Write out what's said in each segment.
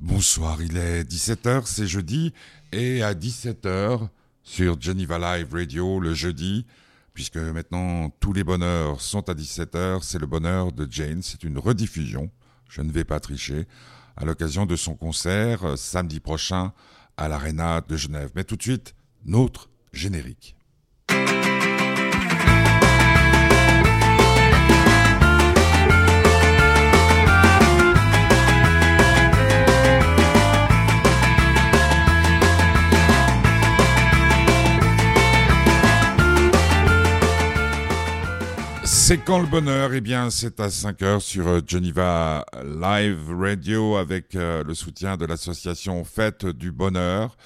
Bonsoir, il est 17h, c'est jeudi, et à 17h sur Geneva Live Radio le jeudi, puisque maintenant tous les bonheurs sont à 17h, c'est le bonheur de Jane, c'est une rediffusion, je ne vais pas tricher, à l'occasion de son concert euh, samedi prochain à l'Arena de Genève. Mais tout de suite, notre générique. C'est quand le bonheur? Eh bien, c'est à 5 heures sur euh, Geneva Live Radio avec euh, le soutien de l'association Fête du Bonheur.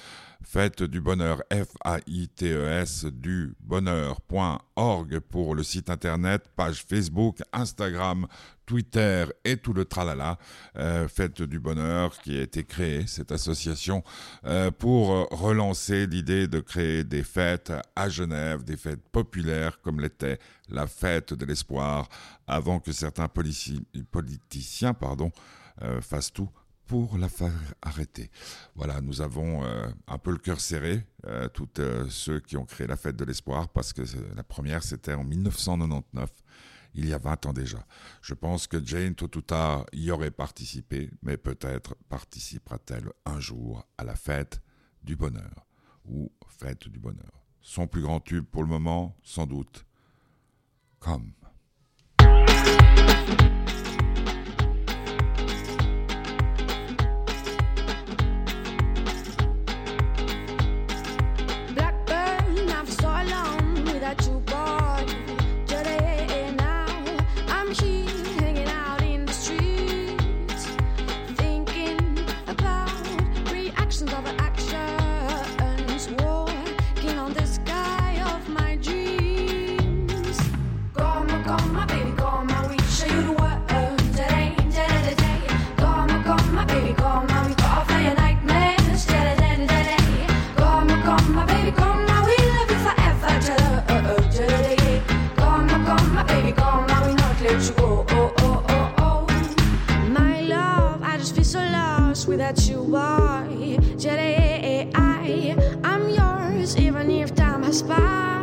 Fête du Bonheur, F-A-I-T-E-S, du bonheur.org pour le site internet, page Facebook, Instagram, Twitter et tout le tralala. Euh, Fête du Bonheur qui a été créée, cette association, euh, pour relancer l'idée de créer des fêtes à Genève, des fêtes populaires comme l'était la fête de l'espoir, avant que certains politiciens pardon, euh, fassent tout pour la faire arrêter. Voilà, nous avons euh, un peu le cœur serré, euh, tous euh, ceux qui ont créé la fête de l'espoir, parce que la première, c'était en 1999, il y a 20 ans déjà. Je pense que Jane, tôt ou tard, y aurait participé, mais peut-être participera-t-elle un jour à la fête du bonheur, ou fête du bonheur. Son plus grand tube pour le moment, sans doute, that you are. Today I, I'm yours, even if time has passed.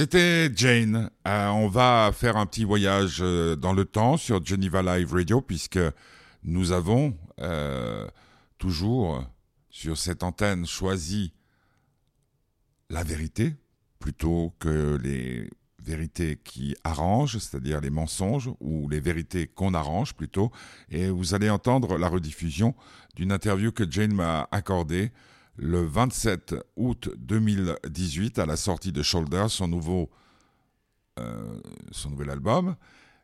C'était Jane. Euh, on va faire un petit voyage euh, dans le temps sur Geneva Live Radio puisque nous avons euh, toujours sur cette antenne choisi la vérité plutôt que les vérités qui arrangent, c'est-à-dire les mensonges, ou les vérités qu'on arrange plutôt. Et vous allez entendre la rediffusion d'une interview que Jane m'a accordée le 27 août 2018 à la sortie de Shoulder, son nouveau euh, son nouvel album.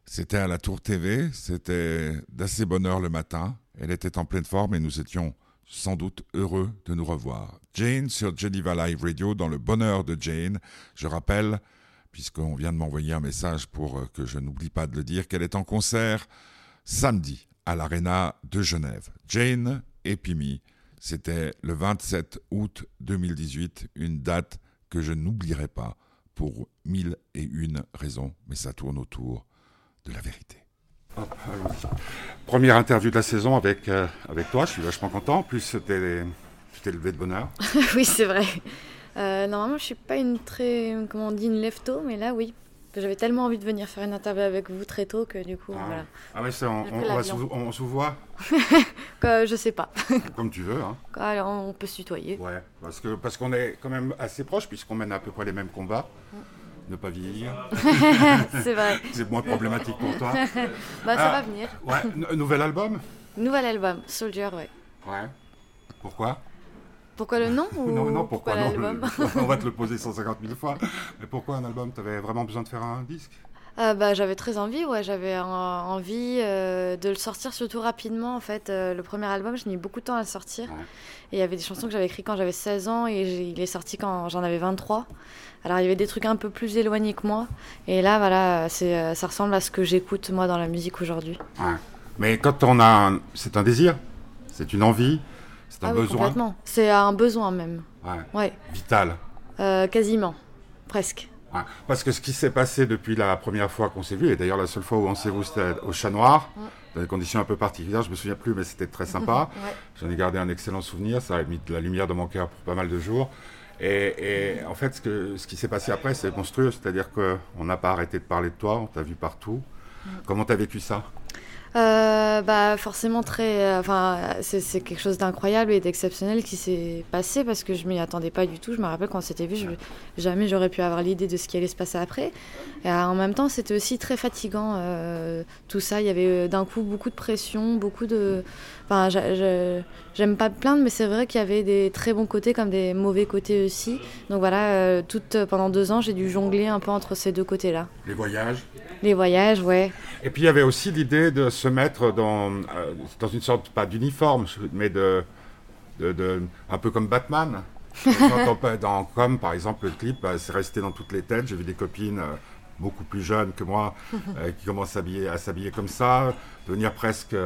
C'était à la Tour TV, c'était d'assez bonne heure le matin. Elle était en pleine forme et nous étions sans doute heureux de nous revoir. Jane sur Geneva Live Radio dans le bonheur de Jane. Je rappelle, puisqu'on vient de m'envoyer un message pour euh, que je n'oublie pas de le dire, qu'elle est en concert samedi à l'Arena de Genève. Jane et Pimi, c'était le 27 août 2018, une date que je n'oublierai pas pour mille et une raisons, mais ça tourne autour de la vérité. Première interview de la saison avec, euh, avec toi, je suis vachement content. En plus, tu t'es levé de bonheur. oui, c'est vrai. Euh, normalement, je suis pas une très, comment on dit, une lefto, mais là, oui. J'avais tellement envie de venir faire une interview avec vous très tôt que du coup, ah. voilà. Ah mais on, on, se voit Je sais pas. Comme tu veux. Hein. Alors, on peut se tutoyer. Ouais, parce qu'on parce qu'on est quand même assez proches puisqu'on mène à peu près les mêmes combats. Mm ne pas vieillir. c'est vrai. c'est moins problématique pour toi. bah, ça ah, va venir. Ouais, nouvel album? Nouvel album, Soldier, ouais. Ouais. Pourquoi? Pourquoi le nom ou Non, non, pourquoi, l'album On va te le poser 150 000 fois. Mais pourquoi un album? Tu avais vraiment besoin de faire un disque? Euh, bah, j'avais très envie, ouais, j'avais envie euh, de le sortir surtout rapidement. En fait, euh, le premier album, j'ai mis beaucoup de temps à le sortir. Et il y avait des chansons que j'avais écrites quand j'avais 16 ans et il est sorti quand j'en avais 23. Alors il y avait des trucs un peu plus éloignés que moi. Et là, voilà, c'est, euh, ça ressemble à ce que j'écoute moi dans la musique aujourd'hui. Mais quand on a, c'est un désir, c'est une envie, c'est un ah besoin. complètement. C'est un besoin même. Ouais. Vital. Euh, quasiment, presque. Parce que ce qui s'est passé depuis la première fois qu'on s'est vu, et d'ailleurs la seule fois où on s'est vu c'était au Chat Noir, dans des conditions un peu particulières, je me souviens plus, mais c'était très sympa. J'en ai gardé un excellent souvenir, ça a mis de la lumière dans mon cœur pour pas mal de jours. Et, en fait, ce, que, ce qui s'est passé après, c'est monstrueux. C'est-à-dire qu'on n'a pas arrêté de parler de toi, on t'a vu partout. Mm. Comment t'as vécu ça? Euh, bah forcément très euh, enfin c'est quelque chose d'incroyable et d'exceptionnel qui s'est passé parce que je m'y attendais pas du tout. Je me rappelle quand on s'était vu jamais j'aurais pu avoir l'idée de ce qui allait se passer après. Et euh, en même temps c'était aussi très fatigant tout ça. Il y avait d'un coup beaucoup de pression beaucoup de enfin j'aime pas plaindre mais c'est vrai qu'il y avait des très bons côtés comme des mauvais côtés aussi donc voilà toute pendant deux ans j'ai dû jongler un peu entre ces deux côtés là les voyages? Les voyages ouais et puis il y avait aussi l'idée de se mettre dans, euh, dans une sorte, pas d'uniforme, mais de, de, un peu comme Batman. dans, comme par exemple le clip, bah, c'est resté dans toutes les têtes. J'ai vu des copines euh, beaucoup plus jeunes que moi euh, qui commencent à s'habiller comme ça, devenir presque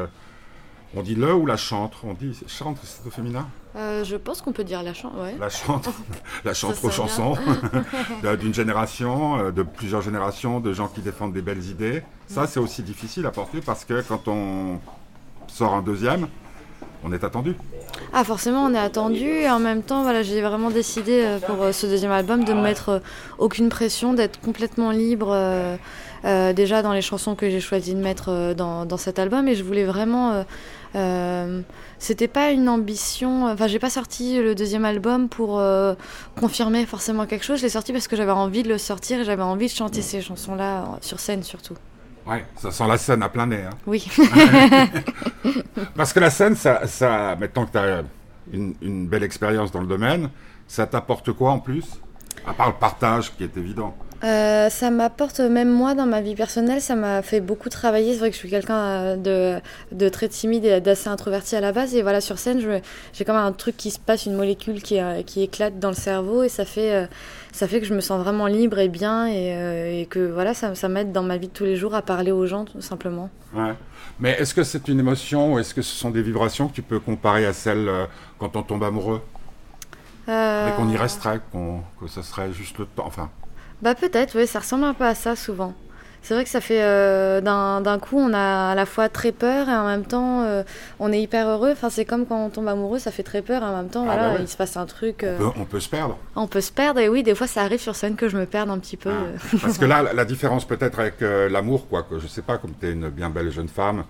on dit le ou la chantre? On dit chante, c'est au féminin? Euh, Je pense qu'on peut dire la chantre, La chantre, la chantre aux chansons. D'une génération, euh, de plusieurs générations, de gens qui défendent des belles idées. Ça, c'est aussi difficile à porter parce que quand on sort un deuxième, on est attendu. Ah forcément on est attendu. Et en même temps voilà j'ai vraiment décidé euh, pour ce deuxième album de me mettre aucune pression, d'être complètement libre déjà dans les chansons que j'ai choisi de mettre dans, dans, cet album. Et je voulais vraiment euh, c'était pas une ambition. Enfin, j'ai pas sorti le deuxième album pour euh, confirmer forcément quelque chose. Je l'ai sorti parce que j'avais envie de le sortir et j'avais envie de chanter ces chansons-là sur scène surtout. Ouais, ça sent la scène à plein nez. Hein. Oui. parce que la scène, ça, ça maintenant que tu as une, une belle expérience dans le domaine, ça t'apporte quoi en plus? À part le partage qui est évident. Euh, ça m'apporte, même moi, dans ma vie personnelle, ça m'a fait beaucoup travailler. C'est vrai que je suis quelqu'un euh, de, de, très timide et d'assez introverti à la base. Et voilà, sur scène, j'ai comme un truc qui se passe, une molécule qui, euh, qui éclate dans le cerveau. Et ça fait, ça fait que je me sens vraiment libre et bien. Et, et que voilà, ça, ça m'aide dans ma vie de tous les jours à parler aux gens, tout simplement. Ouais. Mais est-ce que c'est une émotion ou est-ce que ce sont des vibrations que tu peux comparer à celles quand on tombe amoureux? Mais qu'on y resterait, que ça serait juste le temps. Enfin, bah peut-être, oui, ça ressemble un peu à ça souvent. C'est vrai que ça fait euh, d'un coup, on a à la fois très peur et en même temps, euh, on est hyper heureux. Enfin, c'est comme quand on tombe amoureux, ça fait très peur et en même temps, ah voilà, bah il se passe un truc. Euh, on, peut, se perdre. On peut se perdre et oui, des fois, ça arrive sur scène que je me perde un petit peu. Ah. Parce que là, la, différence peut-être avec l'amour, quoi, que je sais pas, comme tu es une bien belle jeune femme,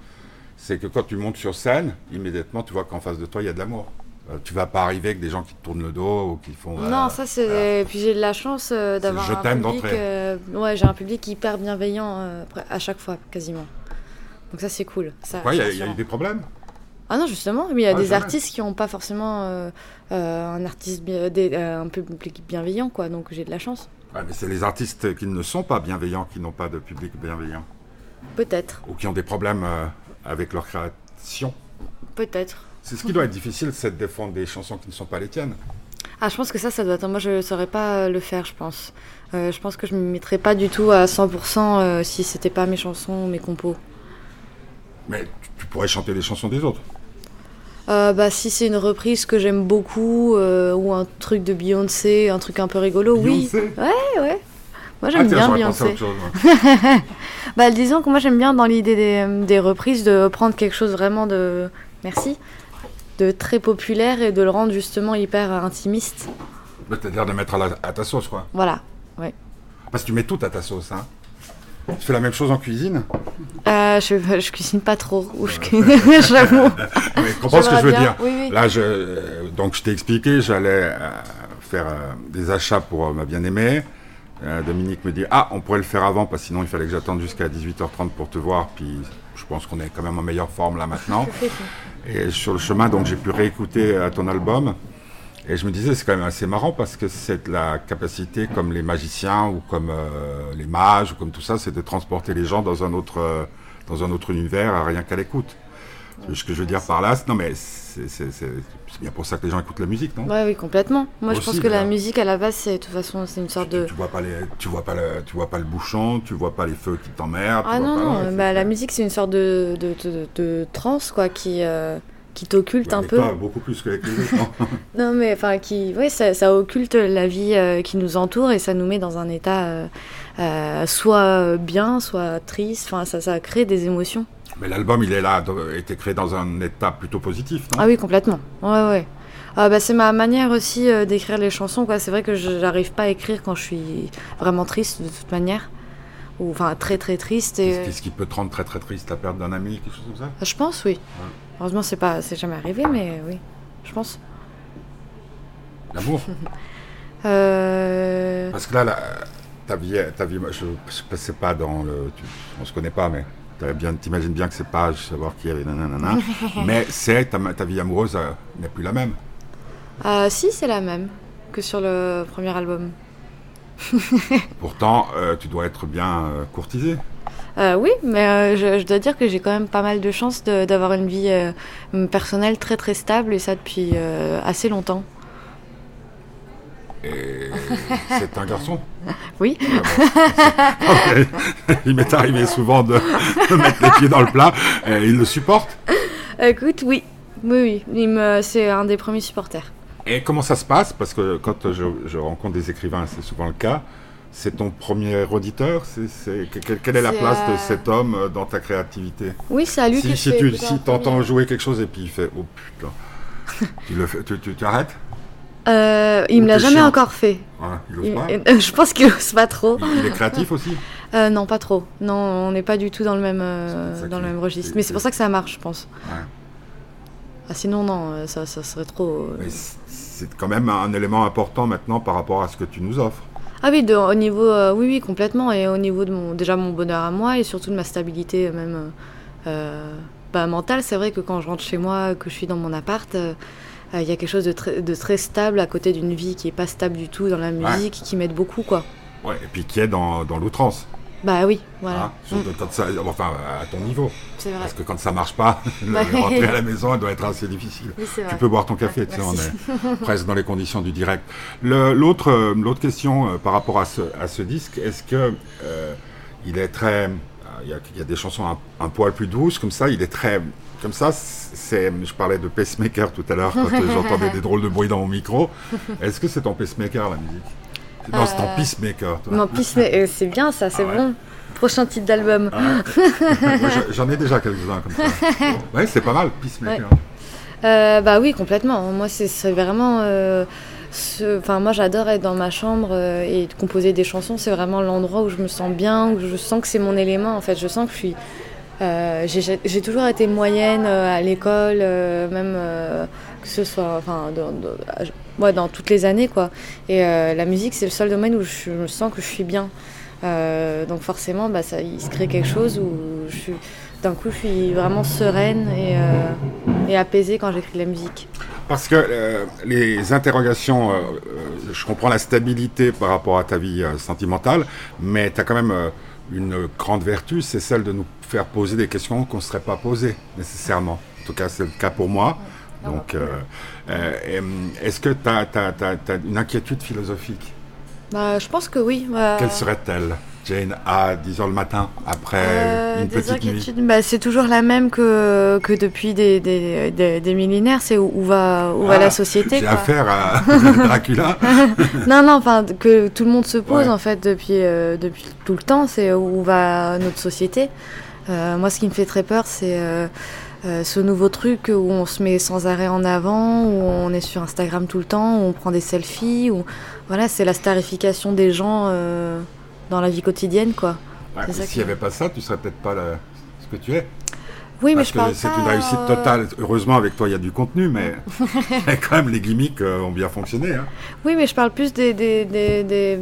c'est que quand tu montes sur scène, immédiatement, tu vois qu'en face de toi, il y a de l'amour. Euh, tu vas pas arriver avec des gens qui te tournent le dos ou qui font. Non, ça c'est. Puis j'ai de la chance euh, d'avoir un public. Euh, ouais, j'ai un public hyper bienveillant à chaque fois, quasiment. Donc ça c'est cool. Il y, a eu des problèmes? Ah non, justement, mais il y a des artistes qui n'ont pas forcément un artiste un public bienveillant, quoi. Donc j'ai de la chance. Ouais, mais c'est les artistes qui ne sont pas bienveillants qui n'ont pas de public bienveillant. Peut-être. Ou qui ont des problèmes avec leur création. Peut-être. C'est ce qui doit être difficile, c'est de défendre des chansons qui ne sont pas les tiennes. Ah, je pense que ça, ça doit être. Moi, je ne saurais pas le faire, je pense. Euh, je pense que je ne me mettrais pas du tout à 100% euh, si c'était pas mes chansons mes compos. Mais tu, tu pourrais chanter les chansons des autres. Euh, bah, si c'est une reprise que j'aime beaucoup euh, ou un truc de Beyoncé, un truc un peu rigolo, oui. Beyoncé? Ouais, ouais. Moi Ah, j'aime bien Beyoncé. Bah, disons que moi j'aime bien dans l'idée des, des reprises de prendre quelque chose vraiment de. Merci. De très populaire et de le rendre justement hyper intimiste. C'est-à-dire de mettre à, la- à ta sauce, quoi. Voilà. Parce que tu mets tout à ta sauce, hein. Tu fais la même chose en cuisine? Euh, je, je cuisine pas trop. Ou je cuisine, j'avoue. Mais comprends ce que je veux dire bien, Oui, oui. Là, je, euh, donc je t'ai expliqué, j'allais euh, faire des achats pour ma bien-aimée. Dominique me dit Ah, on pourrait le faire avant, parce que sinon il fallait que j'attende jusqu'à 18h30 pour te voir. Puis je pense qu'on est quand même en meilleure forme là maintenant. Et sur le chemin, donc j'ai pu réécouter euh, ton album. Et je me disais, c'est quand même assez marrant parce que c'est la capacité, comme les magiciens ou comme euh, les mages ou comme tout ça, c'est de transporter les gens dans un autre, euh, dans un autre univers, à rien qu'à l'écoute. Ce que je veux dire par là, c'est- non mais c'est bien pour ça que les gens écoutent la musique, non? Ouais, oui, complètement. Moi, je pense que la musique, à la base, c'est de toute façon, c'est une sorte de. Tu vois pas les, tu vois pas le, tu vois pas le bouchon, tu vois pas les feux qui t'emmerdent. Ah non, bah, la musique, c'est une sorte de, de, de, de transe, quoi, qui, euh, qui t'occulte Ouais, un peu. pas beaucoup plus qu'avec les autres. non mais enfin, qui, ouais, ça, ça occulte la vie euh, qui nous entoure et ça nous met dans un état euh, soit bien, soit triste. Enfin, ça, ça crée des émotions. Mais l'album, il est là, a été créé dans un état plutôt positif, non? Ah oui, complètement. Ouais, ouais. Ah bah, c'est ma manière aussi euh, d'écrire les chansons, quoi. C'est vrai que je n'arrive pas à écrire quand je suis vraiment triste, de toute manière. Ou enfin, très très triste. Et... Qu'est-ce qui peut te rendre très très triste, la perte d'un ami, quelque chose comme ça? Je pense, oui. Heureusement, c'est pas, c'est jamais arrivé, mais oui, je pense. L'amour? Euh... Parce que là, la- ta vie, ta vie, je ne sais pas dans le, tu- on se connaît pas, mais bien, t'imagines bien que c'est pas, je savoir qui avait nanana, mais c'est ta, ta vie amoureuse euh, n'est plus la même. euh, si, c'est la même que sur le premier album. Pourtant, euh, tu dois être bien courtisé. Oui, mais je, je dois dire que j'ai quand même pas mal de chance d'avoir une vie personnelle très très stable et ça depuis assez longtemps. Et c'est un garçon. Oui. Ah bon. Il m'est arrivé souvent de, de mettre les pieds dans le plat. Et il le supporte. Écoute, oui, oui, oui, c'est un des premiers supporters. Et comment ça se passe? Parce que quand je, je rencontre des écrivains, c'est souvent le cas. C'est ton premier auditeur? C'est, c'est- que- Quelle est la place de euh, cet homme euh, dans ta créativité? Oui, c'est à lui Si, si tu si en t'entends jouer quelque chose et puis il fait Oh putain tu, le fais, tu, tu, tu arrêtes? Euh, il Ou me l'a jamais encore fait. Ouais, Il ose Il- pas euh, je pense qu'il ose pas trop. il, il est créatif aussi Euh, non, pas trop. Non, on n'est pas du tout dans le même, euh, dans le même registre. Mais c'est pour ça que ça marche, je pense. Ouais. Ah, sinon, non, ça, ça serait trop. c'est- quand même un élément important maintenant par rapport à ce que tu nous offres. Ah oui, de- au niveau, oui, oui, complètement, et au niveau de mon, déjà mon bonheur à moi et surtout de ma stabilité même bah, mentale. C'est vrai que quand je rentre chez moi, que je suis dans mon appart, il y a quelque chose de très, de très stable à côté d'une vie qui est pas stable du tout dans la musique, qui m'aide beaucoup, quoi. Ouais, et puis qui est dans, dans l'outrance. Bah oui, voilà. hein, quand ça- enfin, à ton niveau. C'est vrai. Parce que quand ça marche pas, rentrer à la maison, elle doit être assez difficile. Oui. Tu peux boire ton café, Ouais, tu sais, on est presque dans les conditions du direct. L'autre euh, l'autre question euh, par rapport à ce, à ce disque, est-ce que euh, il est très... Il y, a, y a des chansons un, un poil plus douces, comme ça, il est très... Comme ça, c'est, je parlais de pacemaker tout à l'heure quand euh, j'entendais des drôles de bruit dans mon micro. Est-ce que c'est ton pacemaker la musique? Non, c'est ton Euh, peacemaker. Toi. Mais, euh, c'est bien ça, c'est Ah ouais. bon. Prochain titre d'album. Ah ouais. J'en ai déjà quelques-uns comme ça. Ouais, c'est pas mal, peacemaker. Euh, bah oui, complètement. Moi, c'est c'est vraiment. euh, Enfin, moi, j'adore être dans ma chambre euh, et composer des chansons. C'est vraiment l'endroit où je me sens bien, où je sens que c'est mon élément. En fait, je sens que je suis. euh, j'ai toujours été moyenne euh, à l'école, même que ce soit, enfin, dans, dans- toutes les années, quoi. Et la musique, c'est le seul domaine où je, me sens que je suis bien. Donc forcément, bah, ça, il se crée quelque chose où d'un coup, je suis vraiment sereine et, et apaisée quand j'écris de la musique. Parce que euh, les interrogations, euh, euh, je comprends la stabilité par rapport à ta vie sentimentale, mais tu as quand même une grande vertu, c'est celle de nous faire poser des questions qu'on ne serait pas posées nécessairement. tout cas, c'est le cas pour moi. Donc, est-ce que tu as, une inquiétude philosophique? Bah, Je pense que oui. Quelle serait-elle? Jane à 10h le matin après euh, une petite nuit bah, C'est toujours la même que, que depuis des, des, des, millénaires, c'est où, va, où va la ah, société. J'ai affaire à Dracula. non, non, enfin que tout le monde se pose en fait depuis, euh, depuis tout le temps, c'est où va notre société. Euh, moi, ce qui me fait très peur, c'est ce nouveau truc où on se met sans arrêt en avant, où on est sur Instagram tout le temps, où on prend des selfies, où voilà, c'est la starification des gens dans la vie quotidienne, quoi. S'il n'y avait pas ça, tu serais peut-être pas ce que tu es. Oui, mais je parle C'est une réussite euh, totale. Heureusement, avec toi, il y a du contenu, mais quand même, les gimmicks euh, ont bien fonctionné. Hein. Oui, mais je parle plus des, des, des,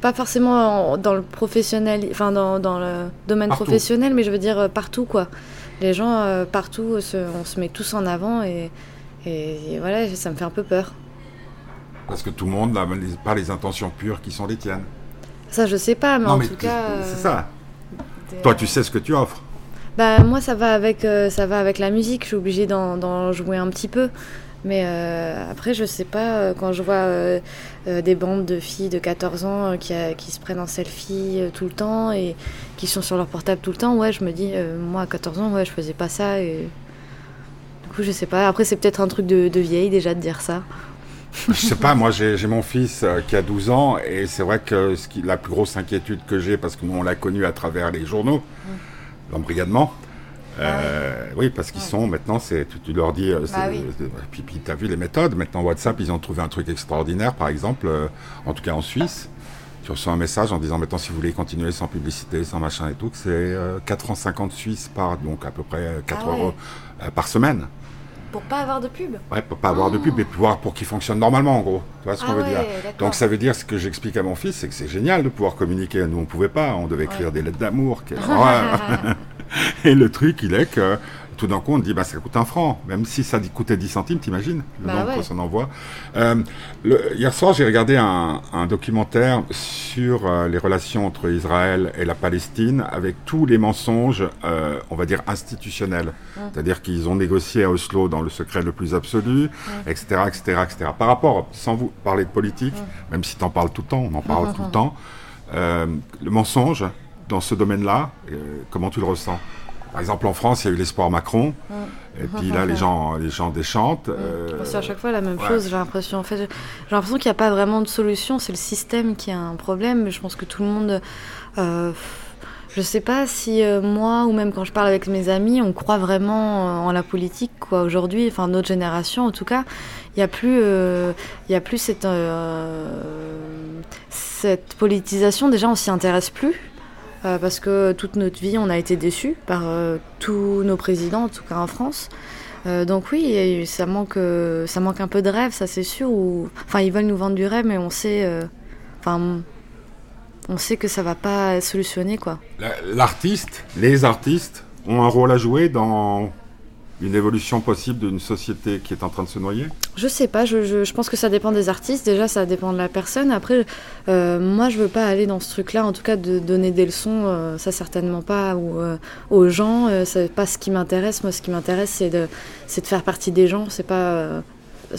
pas forcément dans le professionnel, enfin dans, dans le domaine professionnel, mais je veux dire euh, partout, quoi. Les gens partout, on se met tous en avant et, et, voilà, ça me fait un peu peur. Parce que tout le monde n'a pas les intentions pures qui sont les tiennes. Ça, je sais pas, mais en tout cas. C'est ça. Toi, tu sais ce que tu offres. Bah, moi, ça va avec, euh, ça va avec la musique. Je suis obligée d'en jouer un petit peu. Mais euh, après, je sais pas, euh, quand je vois des bandes de filles de 14 ans qui, qui, se prennent en selfie tout le temps et qui sont sur leur portable tout le temps, ouais, je me dis, moi à 14 ans, ouais, je faisais pas ça. Et... Du coup, je sais pas. Après, c'est peut-être un truc de, de, vieille déjà de dire ça. Je sais pas, moi j'ai mon fils euh, qui a 12 ans et c'est vrai que ce qui, la plus grosse inquiétude que j'ai, parce que nous on l'a connu à travers les journaux, mm. l'embrigadement, euh, ah oui, parce qu'ils sont maintenant, c'est tu, leur dis, euh, bah puis, puis tu as vu les méthodes. Maintenant WhatsApp, ils ont trouvé un truc extraordinaire, par exemple, en tout cas en Suisse. Tu reçois un message en disant maintenant si vous voulez continuer sans publicité, sans machin et tout, c'est 4 francs 50 suisses par, donc à peu près 4 ah euros par semaine. Pour pas avoir de pub Ouais, pour pas avoir de pub, mais pouvoir pour qu'il fonctionne normalement, en gros. Tu vois ce qu'on ah veut dire Donc ça veut dire ce que j'explique à mon fils, c'est que c'est génial de pouvoir communiquer. Nous, on pouvait pas, on devait écrire des lettres d'amour. Et le truc, il est que tout d'un coup, on dit, bah, ça coûte un franc. Même si ça coûtait 10 centimes, t'imagines le bah nombre qu'on s'en envoie. Euh, hier soir, j'ai regardé un, documentaire sur euh, les relations entre Israël et la Palestine avec tous les mensonges, euh, on va dire, institutionnels. C'est-à-dire qu'ils ont négocié à Oslo dans le secret le plus absolu, etc., etc., etc. Par rapport, sans vous parler de politique, même si tu en parles tout le temps, on en parle tout le temps, le mensonge dans ce domaine-là, comment tu le ressens? Par exemple, en France, il y a eu l'espoir Macron. Et puis là, les gens, les gens déchantent. Euh, c'est à chaque fois la même chose, j'ai l'impression. En fait, j'ai l'impression qu'il n'y a pas vraiment de solution. C'est le système qui a un problème. Je pense que tout le monde. Euh, je sais pas si euh, moi ou même quand je parle avec mes amis, on croit vraiment en la politique. Quoi aujourd'hui, enfin notre génération en tout cas, il n'y a plus, il y a plus cette cette politisation. Déjà, on s'y intéresse plus. Euh, parce que toute notre vie, on a été déçus par euh, tous nos présidents, en tout cas en France. Euh, donc oui, ça manque, ça manque un peu de rêve, ça c'est sûr. Enfin, ils veulent nous vendre du rêve, mais on sait, enfin, on sait que ça va pas solutionner quoi. L'artiste, les artistes ont un rôle à jouer dans une évolution possible d'une société qui est en train de se noyer? Je sais pas, je, je, pense que ça dépend des artistes, déjà ça dépend de la personne. Après, euh, moi je veux pas aller dans ce truc-là, en tout cas de donner des leçons, euh, ça certainement pas ou, euh, aux gens, c'est pas ce qui m'intéresse. Moi ce qui m'intéresse c'est de, de faire partie des gens, c'est pas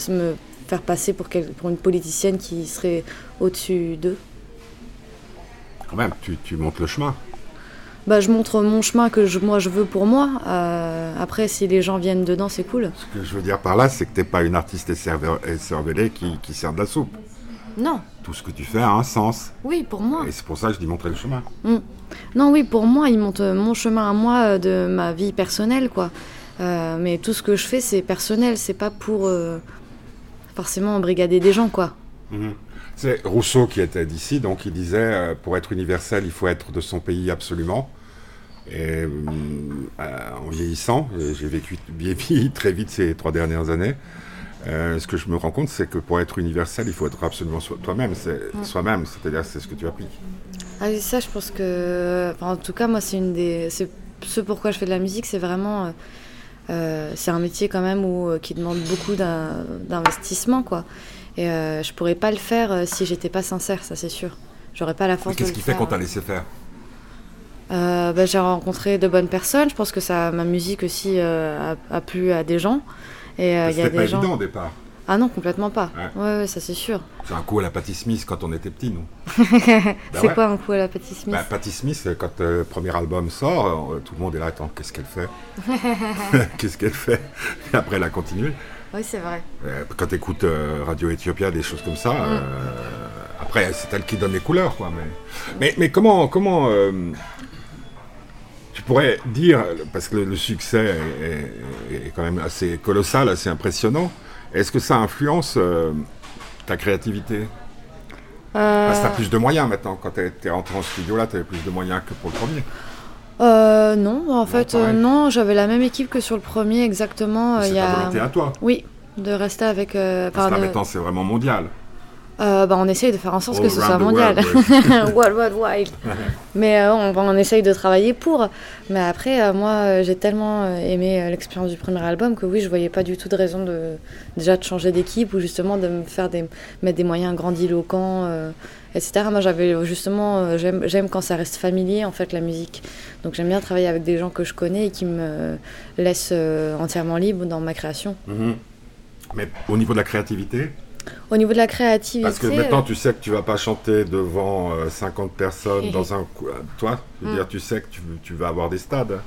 me faire passer pour, pour une politicienne qui serait au-dessus d'eux. Quand même, tu, tu montes le chemin. Bah, je montre mon chemin que je, moi je veux pour moi. Euh, après, si les gens viennent dedans, c'est cool. Ce que je veux dire par là, c'est que tu n'es pas une artiste cervelée qui, qui sert de la soupe. Non. Tout ce que tu fais a un sens. Oui, pour moi. Et c'est pour ça que je dis montrer le chemin. Mm. Non, oui, pour moi, il montre mon chemin à moi euh, de ma vie personnelle, quoi. Euh, mais tout ce que je fais, c'est personnel, c'est pas pour forcément embrigader des gens, quoi. Mhm. C'est Rousseau qui était d'ici, donc il disait euh, pour être universel, il faut être de son pays absolument. Et euh, en vieillissant, j'ai vécu vieilli très vite ces trois dernières années. Euh, ce que je me rends compte, c'est que pour être universel, il faut être absolument toi-même. C'est soi-même, c'est-à-dire c'est ce que tu appliques. Ah ça, je pense que, en tout cas, moi, c'est une des, ce pourquoi je fais de la musique, c'est vraiment, c'est un métier quand même où, qui demande beaucoup d'investissement, quoi. Et euh, je pourrais pas le faire euh, si j'étais pas sincère, ça c'est sûr. J'aurais pas la force. Qu'est-ce qui fait qu'on t'a laissé faire bah, J'ai rencontré de bonnes personnes. Je pense que ça, ma musique aussi a, a, plu à des gens. Et il y a des pas gens... évident au départ. Ah non, complètement pas. Ouais, ça c'est sûr. C'est un coup à la Patty Smith quand on était petit, nous. c'est bah quoi un coup à la Patty Smith bah, Patty Smith, quand le euh, premier album sort, euh, tout le monde est là, attends, qu'est-ce qu'elle fait Qu'est-ce qu'elle fait Et après, elle a continué. Oui, c'est vrai. Euh, quand tu écoutes Radio Ethiopia, des choses comme ça, mm. après, c'est elle qui donne les couleurs, quoi. Mais, mais, mais comment. comment tu pourrais dire, parce que le succès est, quand même assez colossal, assez impressionnant, est-ce que ça influence euh, ta créativité? Euh... Parce que tu as plus de moyens maintenant. Quand tu es, rentré en studio, là, tu avais plus de moyens que pour le premier. Euh, non, en fait, euh, non, j'avais la même équipe que sur le premier, exactement. C'est ta volonté à toi Oui, de rester avec. Parce que là, maintenant, c'est vraiment mondial. Euh, bah, on essaye de faire en sorte que ce soit mondial. World, world. Mais euh, on, on, essaye de travailler pour. Mais après, euh, moi, j'ai tellement aimé l'expérience du premier album que oui, je voyais pas du tout de raison de déjà de changer d'équipe ou justement de me faire des, mettre des moyens grandiloquents, etc. Moi, j'avais justement, j'aime quand ça reste familier en fait la musique. Donc j'aime bien travailler avec des gens que je connais et qui me laissent entièrement libre dans ma création. Mhm. Mais au niveau de la créativité, au niveau de la créativité. Parce que maintenant, tu sais que tu vas pas chanter devant 50 euh, personnes dans un. Toi, je veux mm. dire, tu sais que tu, tu vas avoir des stades.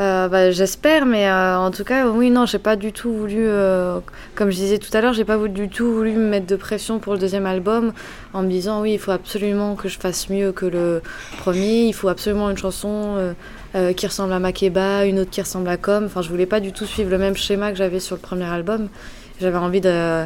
Euh, bah, J'espère, mais euh, en tout cas, oui, non, j'ai pas du tout voulu, comme je disais tout à l'heure, j'ai pas du tout voulu me mettre de pression pour le deuxième album en me disant, oui, il faut absolument que je fasse mieux que le premier, il faut absolument une chanson qui ressemble à Makeba, une autre qui ressemble à Com. Enfin, je voulais pas du tout suivre le même schéma que j'avais sur le premier album. J'avais envie de,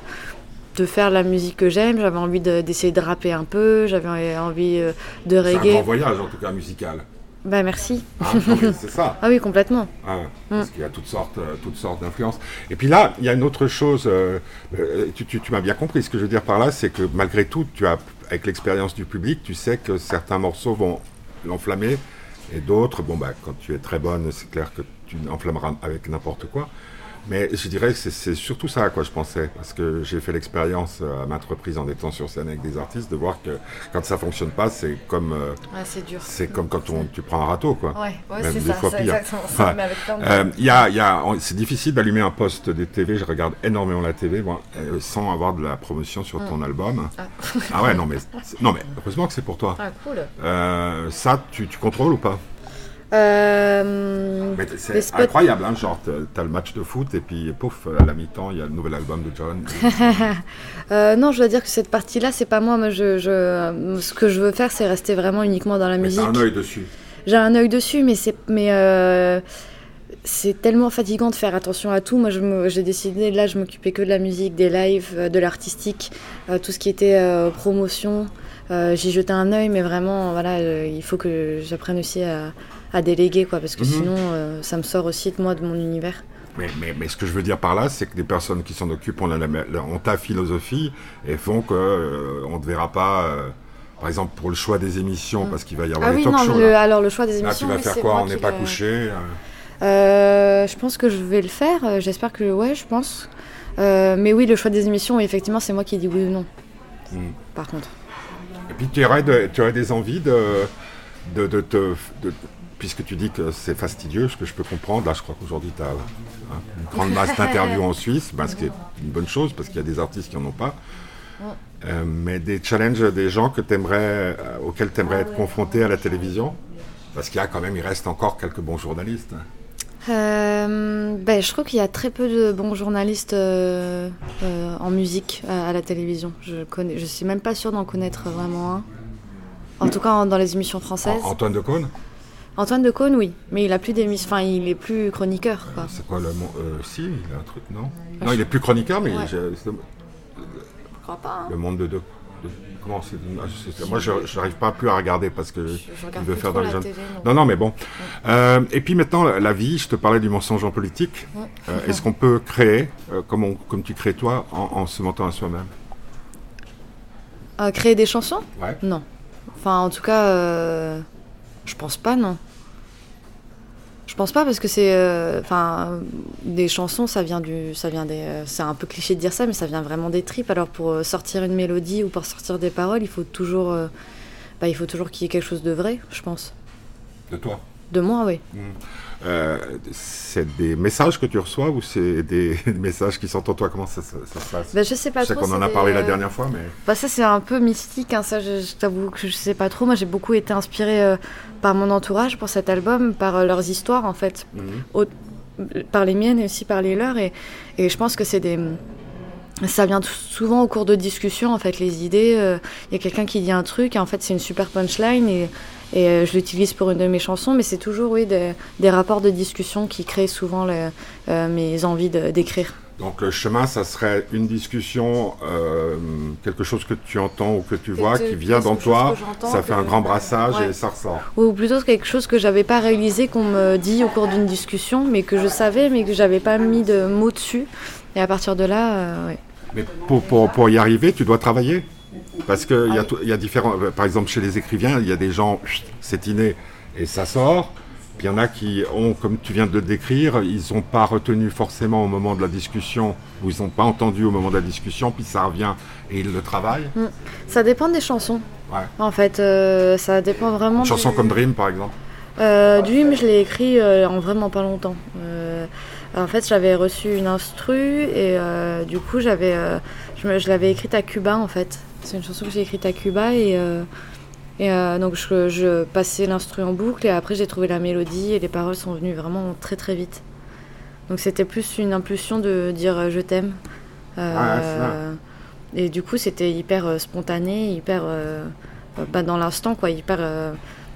de faire la musique que j'aime, j'avais envie d'essayer de, rapper un peu, j'avais envie euh, de reggae. C'est un grand voyage en tout cas musical. Bah merci. Ah, c'est ça. ah oui, complètement. Ah, parce mm. qu'il y a toutes sortes, euh, toutes sortes d'influences. Et puis là, il y a une autre chose. Euh, tu, tu, tu m'as bien compris. Ce que je veux dire par là, c'est que malgré tout, tu as, avec l'expérience du public, tu sais que certains morceaux vont l'enflammer et d'autres, bon bah, quand tu es très bonne, c'est clair que tu l'enflammeras avec n'importe quoi. Mais je dirais que c'est surtout ça à quoi je pensais, parce que j'ai fait l'expérience euh, à maintes reprises en étant sur scène avec des artistes, de voir que quand ça fonctionne pas, c'est comme euh, c'est comme quand on, tu prends un râteau, quoi. Ouais, ouais c'est ça, fois pire. Ça, euh, y a, y a, c'est difficile d'allumer un poste de TV. Je regarde énormément la TV, moi, sans avoir de la promotion sur ton mm. album. Ah. ah. ouais, non mais non mais heureusement que c'est pour toi. Ah cool. ça, tu, tu contrôles ou pas? Euh, c'est incroyable, hein, genre t'as le match de foot et puis pouf, à la mi-temps il y a le nouvel album de John. euh, non, je dois dire que cette partie-là, c'est pas moi. moi je, je, ce que je veux faire, c'est rester vraiment uniquement dans la musique. J'ai un œil dessus. J'ai un œil dessus, mais c'est mais euh, c'est tellement fatigant de faire attention à tout. Moi, j'ai décidé là, je m'occupais que de la musique, des lives, de l'artistique, tout ce qui était promotion. J'y jetais un œil, mais vraiment, voilà, il faut que j'apprenne aussi à à déléguer, quoi, parce que mhm. sinon, euh, ça me sort aussi de moi, de mon univers. Mais, mais, mais, ce que je veux dire par là, c'est que les personnes qui s'en occupent ont, ont, ta philosophie et font qu'on euh, on ne verra pas, euh, par exemple, pour le choix des émissions, mm. parce qu'il va y avoir ah des oui, talk non, shows. alors le choix des émissions. Là, tu vas faire quoi On n'est pas couché Je pense que je vais le faire. J'espère que, ouais, je pense. mais oui, le choix des émissions, effectivement, c'est moi qui dis oui ou non. Mm. Par contre. Et puis, tu aurais, de, tu aurais des envies de, de, de, de, de puisque tu dis que c'est fastidieux, ce que je peux comprendre, là je crois qu'aujourd'hui tu as hein, une grande masse d'interviews en Suisse, ben, ce qui est une bonne chose parce qu'il y a des artistes qui n'en ont pas. Euh, mais des challenges des gens que aimerais, euh, auxquels tu aimerais être confronté à la télévision? Parce qu'il y a quand même, il reste encore quelques bons journalistes. Euh, ben, je trouve qu'il y a très peu de bons journalistes en musique à, la télévision. Je connais, je suis même pas sûre d'en connaître vraiment un. En tout cas, dans les émissions françaises. Antoine Decaune? Antoine de Caunes, oui, mais il a plus d'émissions, enfin il est plus chroniqueur. c'est quoi le mot euh, Si, il a un truc, non Non, il est plus chroniqueur, mais je, je crois pas. Hein. Le monde de, de, comment c'est Moi, je n'arrive pas plus à regarder parce que je, il veut faire dans les jeunes. Non. non, mais bon. Euh, et puis maintenant, la vie. Je te parlais du mensonge en politique. Euh, est-ce qu'on peut créer, comme, comme tu crées toi, en, se mentant à soi-même? Créer des chansons? Non. Enfin, en tout cas. Je pense pas, non. Je pense pas parce que c'est, euh, enfin, des chansons, ça vient du, ça vient des, euh, c'est un peu cliché de dire ça, mais ça vient vraiment des tripes. Alors pour euh, sortir une mélodie ou pour sortir des paroles, il faut toujours, bah, il faut toujours qu'il y ait quelque chose de vrai, je pense. De toi De moi, oui. Euh, c'est des messages que tu reçois ou c'est des messages qui sont en toi? Comment ça, ça- ça se passe? Bah, je sais pas Je sais trop. qu'on en a des, parlé la dernière fois, mais Bah, ça, c'est un peu mystique. hein, ça, je, je t'avoue que je sais pas trop. Moi, j'ai beaucoup été inspirée euh, par mon entourage pour cet album, par euh, leurs histoires, en fait. Mhm. par les miennes et aussi par les leurs. Et, et je pense que c'est des. Ça vient souvent au cours de discussions, en fait, les idées. euh, Il y a quelqu'un qui dit un truc, et en fait, c'est une super punchline, et, et euh, je l'utilise pour une de mes chansons, mais c'est toujours, oui, des, des rapports de discussion qui créent souvent le- euh, mes envies d'écrire. donc le chemin, ça serait une discussion, euh, quelque chose que tu entends ou que tu vois, qui vient dans toi, ça fait que- un grand brassage Ouais. et ça ressort. Ou plutôt quelque chose que j'avais pas réalisé, qu'on me dit au cours d'une discussion, mais que je savais, mais que j'avais pas mis de mots dessus. Et à partir de là, euh, ouais. Mais pour, pour, pour y arriver, tu dois travailler. Parce qu'il y, a Ah tout- y a différents. euh, Par exemple, chez les écrivains, il y a des gens, c'est inné et ça sort. Puis il y en a qui ont, comme tu viens de le décrire, ils n'ont pas retenu forcément au moment de la discussion, ou ils n'ont pas entendu au moment de la discussion, puis ça revient et ils le travaillent. ça dépend des chansons. Ouais. En fait, euh, ça dépend vraiment. Une chanson du- comme Dream, par exemple. Euh, Dream, je l'ai écrit euh, en vraiment pas longtemps. En fait, j'avais reçu une instru et du coup, j'avais, je l'avais écrite à Cuba en fait. C'est une chanson que j'ai écrite à Cuba et, euh, et euh, donc je, je passais l'instru en boucle et après j'ai trouvé la mélodie et les paroles sont venues vraiment très très vite. Donc c'était plus une impulsion de dire euh, je t'aime. Euh, et du coup, c'était hyper spontané, hyper bah, dans l'instant quoi, hyper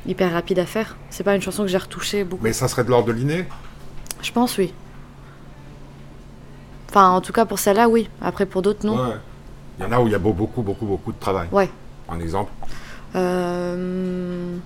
hyper rapide à faire. C'est pas une chanson que j'ai retouchée beaucoup. Mais ça serait de l'ordre de l'inné? Je pense oui. Enfin, en tout cas pour celle-là, oui. Après pour d'autres, non. Ouais. Il y en a où il y a beau- beaucoup, beaucoup, beaucoup de travail. Ouais. Un exemple Euh...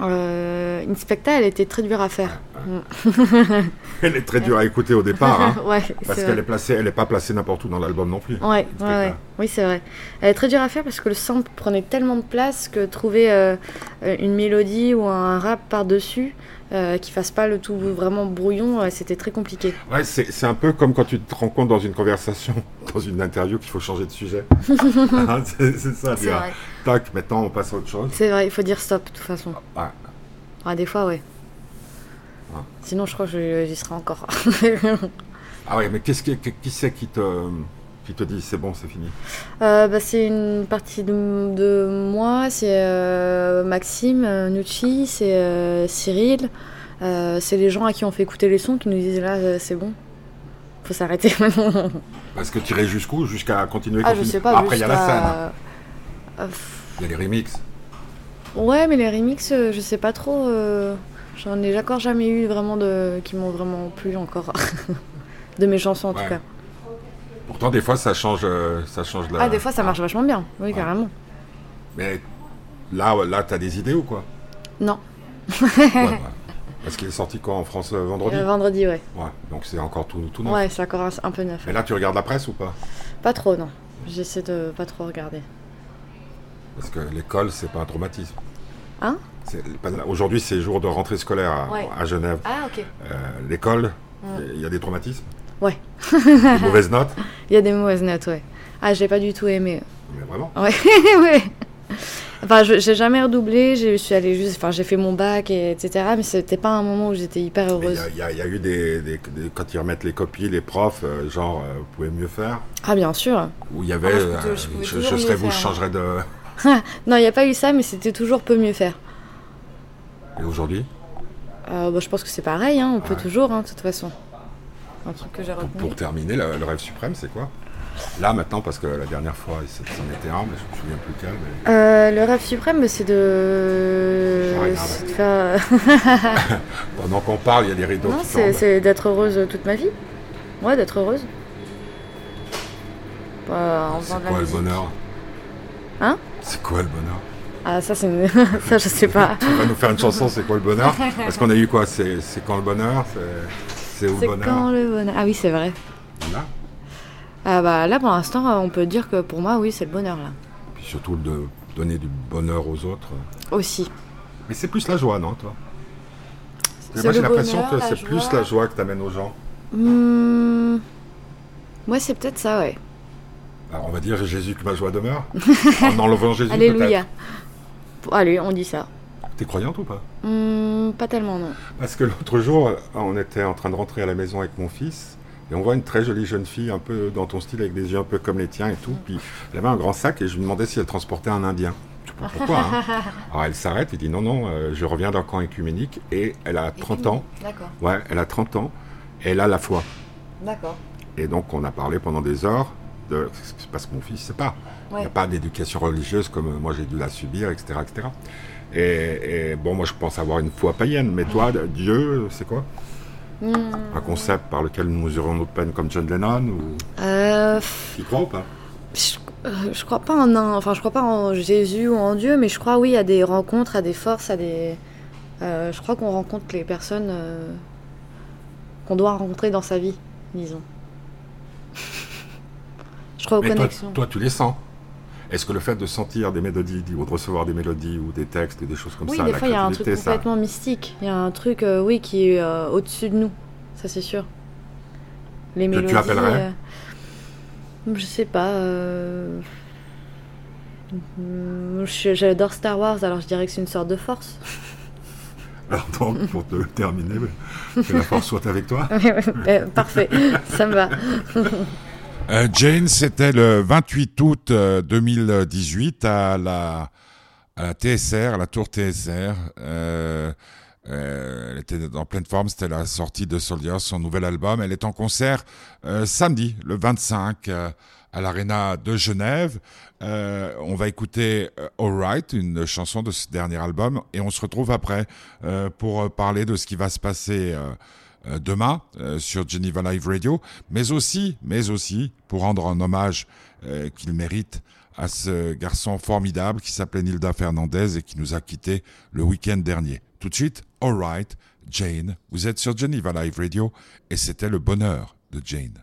Euh... Inspecta, elle était très dure à faire. Elle est très dure à écouter au départ, hein, ouais, parce qu'elle est placée, elle n'est pas placée n'importe où dans l'album non plus. Oui, c'est vrai. Elle est très dure à faire parce que le sample prenait tellement de place que trouver euh, une mélodie ou un rap par-dessus euh, qui fasse pas le tout vraiment brouillon, euh, c'était très compliqué. Ouais, c'est c'est un peu comme quand tu te rends compte dans une conversation, dans une interview, qu'il faut changer de sujet. Hein, c'est c'est ça, C'est dire, vrai. tac, maintenant on passe à autre chose. C'est vrai, il faut dire stop de toute façon. Ouais. Ah, des fois, ouais. Ouais. Sinon, je crois que je- j'y serai encore. Ah ouais, mais qu'est-ce qui, qui c'est qui te, qui te dit c'est bon, c'est fini Euh, bah, c'est une partie de, de moi, c'est euh, Maxime, euh, Nucci, c'est Cyril, c'est les gens à qui on fait écouter les sons qui nous disent là c'est bon, faut s'arrêter. Parce que tu irais jusqu'où? Jusqu'à continuer ah je sais pas. Après, il y a la scène, il y a les remixes. ouais mais les remixes je sais pas trop, j'en ai encore jamais eu vraiment de qui m'ont vraiment plu encore, de mes chansons en Ouais. tout cas. Pourtant, des fois, ça change, euh, ça change la... Ah des fois ça marche vachement bien, oui Ouais. carrément. Mais là, là t'as des idées ou quoi? Non, Ouais, ouais. Parce qu'il est sorti quoi en France euh, vendredi? Euh, vendredi ouais. Ouais, donc c'est encore tout, tout neuf. Ouais c'est encore un, un peu neuf. Mais là, tu regardes la presse ou pas? Pas trop non, j'essaie de pas trop regarder. Parce que l'école, c'est pas un traumatisme. Hein? C'est- Aujourd'hui, c'est jour de rentrée scolaire à, Ouais. à Genève. Ah ok. Euh, L'école, il y a des traumatismes? Ouais. Des mauvaises notes Il y a des mauvaises notes, ouais. Ah, j'ai pas du tout aimé. Mais vraiment Ouais, ouais. Enfin, je- j'ai jamais redoublé, je suis allée juste. Enfin, j'ai fait mon bac, et, etc. Mais c'était pas un moment où j'étais hyper il heureuse. y il y, a- il y a eu des, des- des- Quand ils remettent les copies, les profs, euh, genre, euh, vous pouvez mieux faire Ah, bien sûr. Ou il y avait, Ah, moi, je peux- euh, je serais vous, je changerais de... Non, il n'y a pas eu ça, mais c'était toujours peut mieux faire. Et aujourd'hui? Euh, bah, je pense que c'est pareil, hein, on peut Ouais. toujours, hein, de toute façon. Un truc que j'ai pour, retenu. pour terminer, le, le rêve suprême, c'est quoi? Là, maintenant, parce que la dernière fois, c'en était un, mais je me souviens plus quel. mais- Euh, le rêve suprême, c'est de. De faire. Pendant qu'on parle, il y a des rideaux non, qui c'est d'être heureuse toute ma vie. Ouais, d'être heureuse. Bah, C'est la quoi le bonheur? Hein? C'est quoi le bonheur? Ah, ça, c'est une... ça, je sais pas. Tu vas nous faire une chanson, c'est quoi le bonheur? Parce qu'on a eu quoi? C'est c'est quand le bonheur? C'est le bonheur quand le bonheur? Ah oui, c'est vrai. Là? Ah bah là, pour l'instant, on peut dire que pour moi, oui, c'est le bonheur, là. Puis surtout de donner du bonheur aux autres. Aussi. Mais c'est plus la joie, non, toi? C'est Moi, j'ai l'impression que c'est plus la joie que t'amènes aux gens. Hmm... Moi, c'est peut-être ça, ouais. Alors, on va dire Jésus que ma joie demeure? en enlevant Jésus, Alléluia. Allez, on dit ça. T'es croyante ou pas Hmm, Pas tellement, non. Parce que l'autre jour, on était en train de rentrer à la maison avec mon fils. Et on voit une très jolie jeune fille, un peu dans ton style, avec des yeux un peu comme les tiens et tout. Puis elle avait un grand sac et je lui demandais si elle transportait un Indien. Je sais pas pourquoi. hein. Alors elle s'arrête et dit non, non, euh, je reviens d'un camp écuménique et elle a 30 ans. D'accord, Ouais, elle a 30 ans et elle a la foi. d'accord. Et donc on a parlé pendant des heures de parce que mon fils, c'est pas. Il n'y a pas d'éducation religieuse comme euh, moi j'ai dû la subir, etc. etc. Et, et bon, moi je pense avoir une foi païenne, mais toi, Dieu, c'est quoi? Hmm. Un concept par lequel nous mesurons notre peine comme John Lennon ou... Euh, Tu crois ou pas? Je, euh, je crois pas en un, enfin je crois pas en Jésus ou en Dieu, mais je crois oui à des rencontres, à des forces, à des. euh, je crois qu'on rencontre les personnes euh, qu'on doit rencontrer dans sa vie, disons. je crois aux Mais toi, connexions. toi, tu les sens. Est-ce que le fait de sentir des mélodies ou de recevoir des mélodies ou des textes et des choses comme oui, ça, des la fois il y a un truc ça... complètement mystique. Il y a un truc, euh, oui, qui est euh, au-dessus de nous, ça c'est sûr. Les Que tu mélodies. appellerais euh, Je sais pas. euh, je- J'adore Star Wars, alors je dirais que c'est une sorte de force. Alors donc, pour te terminer, que la force soit avec toi. Parfait, ça me va. Euh, Jane, c'était le 28 août euh, 2018 à la, à la TSR, à la tour TSR. Euh, euh, elle était en pleine forme, c'était la sortie de Soldier, son nouvel album. Elle est en concert euh, samedi, le 25, euh, à l'Arena de Genève. Euh, on va écouter euh, Alright, une chanson de ce dernier album, et on se retrouve après euh, pour euh, parler de ce qui va se passer euh, euh, demain euh, sur Geneva Live Radio, mais aussi, mais aussi pour rendre un hommage euh, qu'il mérite à ce garçon formidable qui s'appelait Nilda Fernandez et qui nous a quittés le week-end dernier. Tout de suite, Alright, Jane, vous êtes sur Geneva Live Radio et c'était le bonheur de Jane.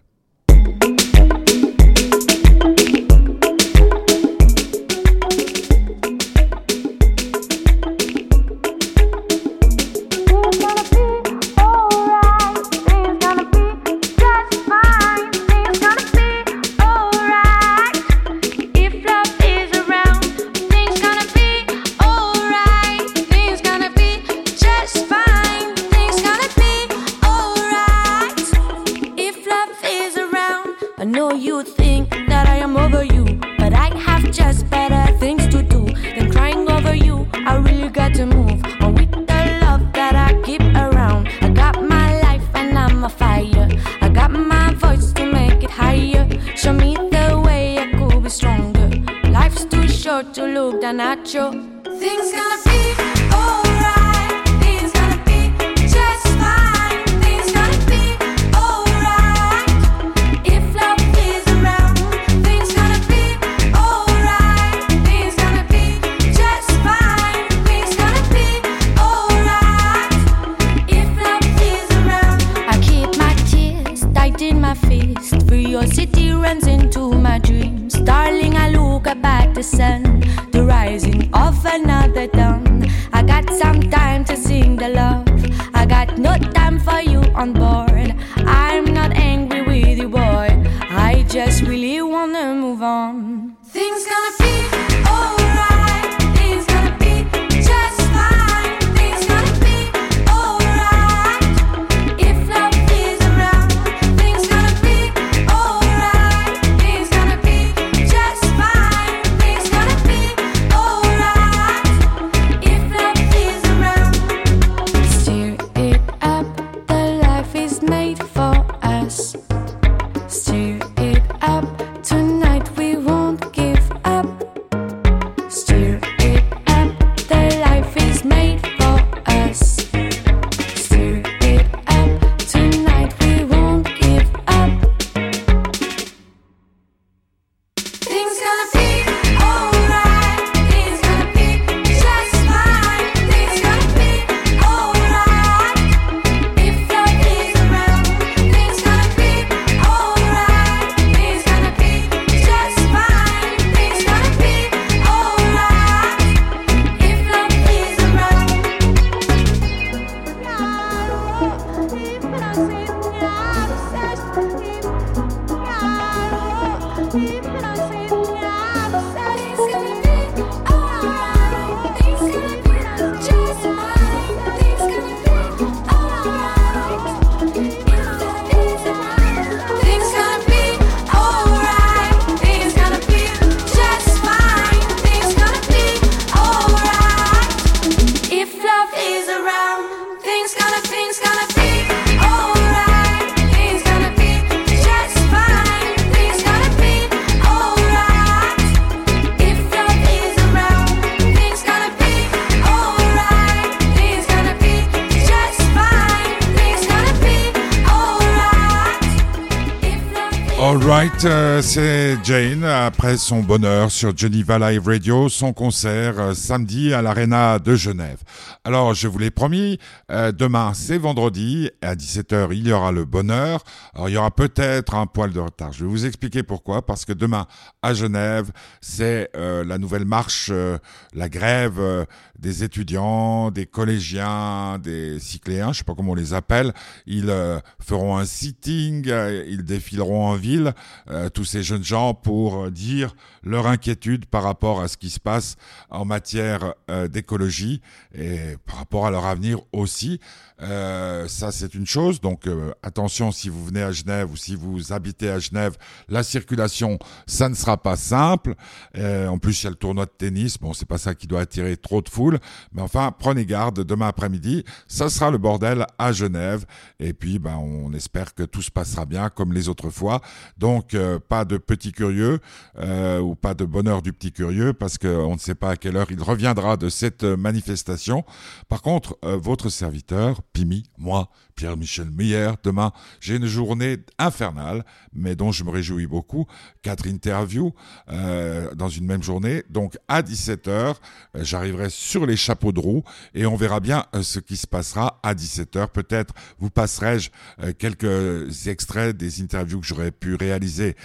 Alright, euh, c'est Jane après son bonheur sur Geneva Live Radio, son concert euh, samedi à l'Arena de Genève. Alors, je vous l'ai promis, euh, demain c'est vendredi, à 17h il y aura le bonheur. Alors, il y aura peut-être un poil de retard. Je vais vous expliquer pourquoi. Parce que demain à Genève, c'est la nouvelle marche, la grève des étudiants, des collégiens, des cycléens, je sais pas comment on les appelle. Ils feront un sitting, ils défileront en ville euh, tous ces jeunes gens pour euh, dire leur inquiétude par rapport à ce qui se passe en matière euh, d'écologie et par rapport à leur avenir aussi. Ça, c'est une chose. Donc, attention, si vous venez à Genève ou si vous habitez à Genève, la circulation, ça ne sera pas simple. en plus, il y a le tournoi de tennis. Bon, c'est pas ça qui doit attirer trop de foule. Mais enfin, prenez garde. Demain après-midi, ça sera le bordel à Genève. Et puis, ben, on espère que tout se passera bien comme les autres fois. Donc euh, pas de petit curieux euh, ou pas de bonheur du petit curieux parce qu'on ne sait pas à quelle heure il reviendra de cette manifestation. Par contre, euh, votre serviteur, Pimi, moi, Pierre-Michel Meyer. Demain, j'ai une journée infernale, mais dont je me réjouis beaucoup. Quatre interviews euh, dans une même journée. Donc à 17h, euh, j'arriverai sur les chapeaux de roue et on verra bien euh, ce qui se passera à 17h. Peut-être vous passerai-je quelques extraits des interviews que j'aurais pu réaliser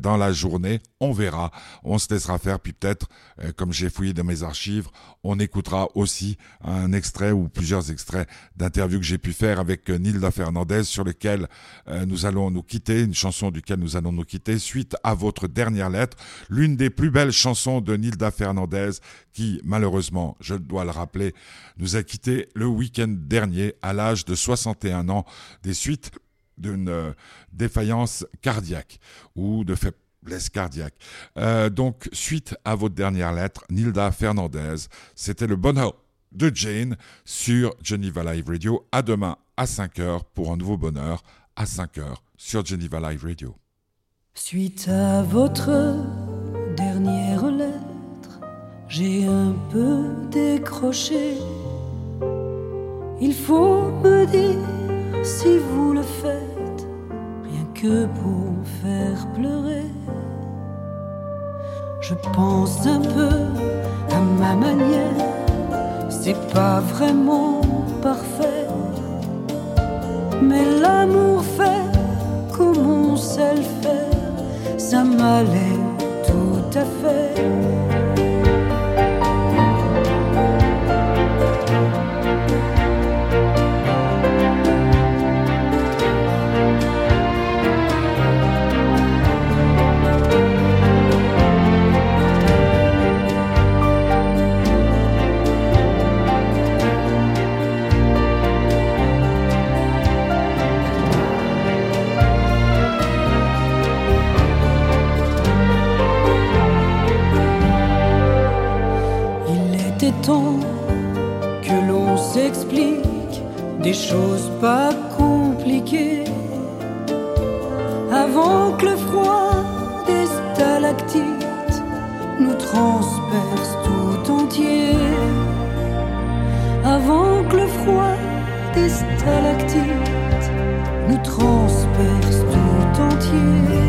dans la journée. On verra. On se laissera faire. Puis peut-être, comme j'ai fouillé dans mes archives, on écoutera aussi un extrait ou plusieurs extraits d'interviews que j'ai pu faire avec Nilda Fernandez sur lequel euh, nous allons nous quitter, une chanson duquel nous allons nous quitter suite à votre dernière lettre, l'une des plus belles chansons de Nilda Fernandez qui malheureusement, je dois le rappeler, nous a quitté le week-end dernier à l'âge de 61 ans des suites d'une euh, défaillance cardiaque ou de faiblesse cardiaque. Euh, donc, suite à votre dernière lettre, Nilda Fernandez, c'était le bonheur de Jane sur Geneva Live Radio. À demain à 5h pour un nouveau bonheur à 5h sur Geneva Live Radio. Suite à votre dernière lettre, j'ai un peu décroché. Il faut me dire si vous le faites, rien que pour me faire pleurer. Je pense un peu à ma manière c'est pas vraiment parfait. Mais l'amour fait comme on sait le faire, ça m'allait tout à fait. Des choses pas compliquées avant que le froid des stalactites nous transperce tout entier. Avant que le froid des stalactites nous transperce tout entier.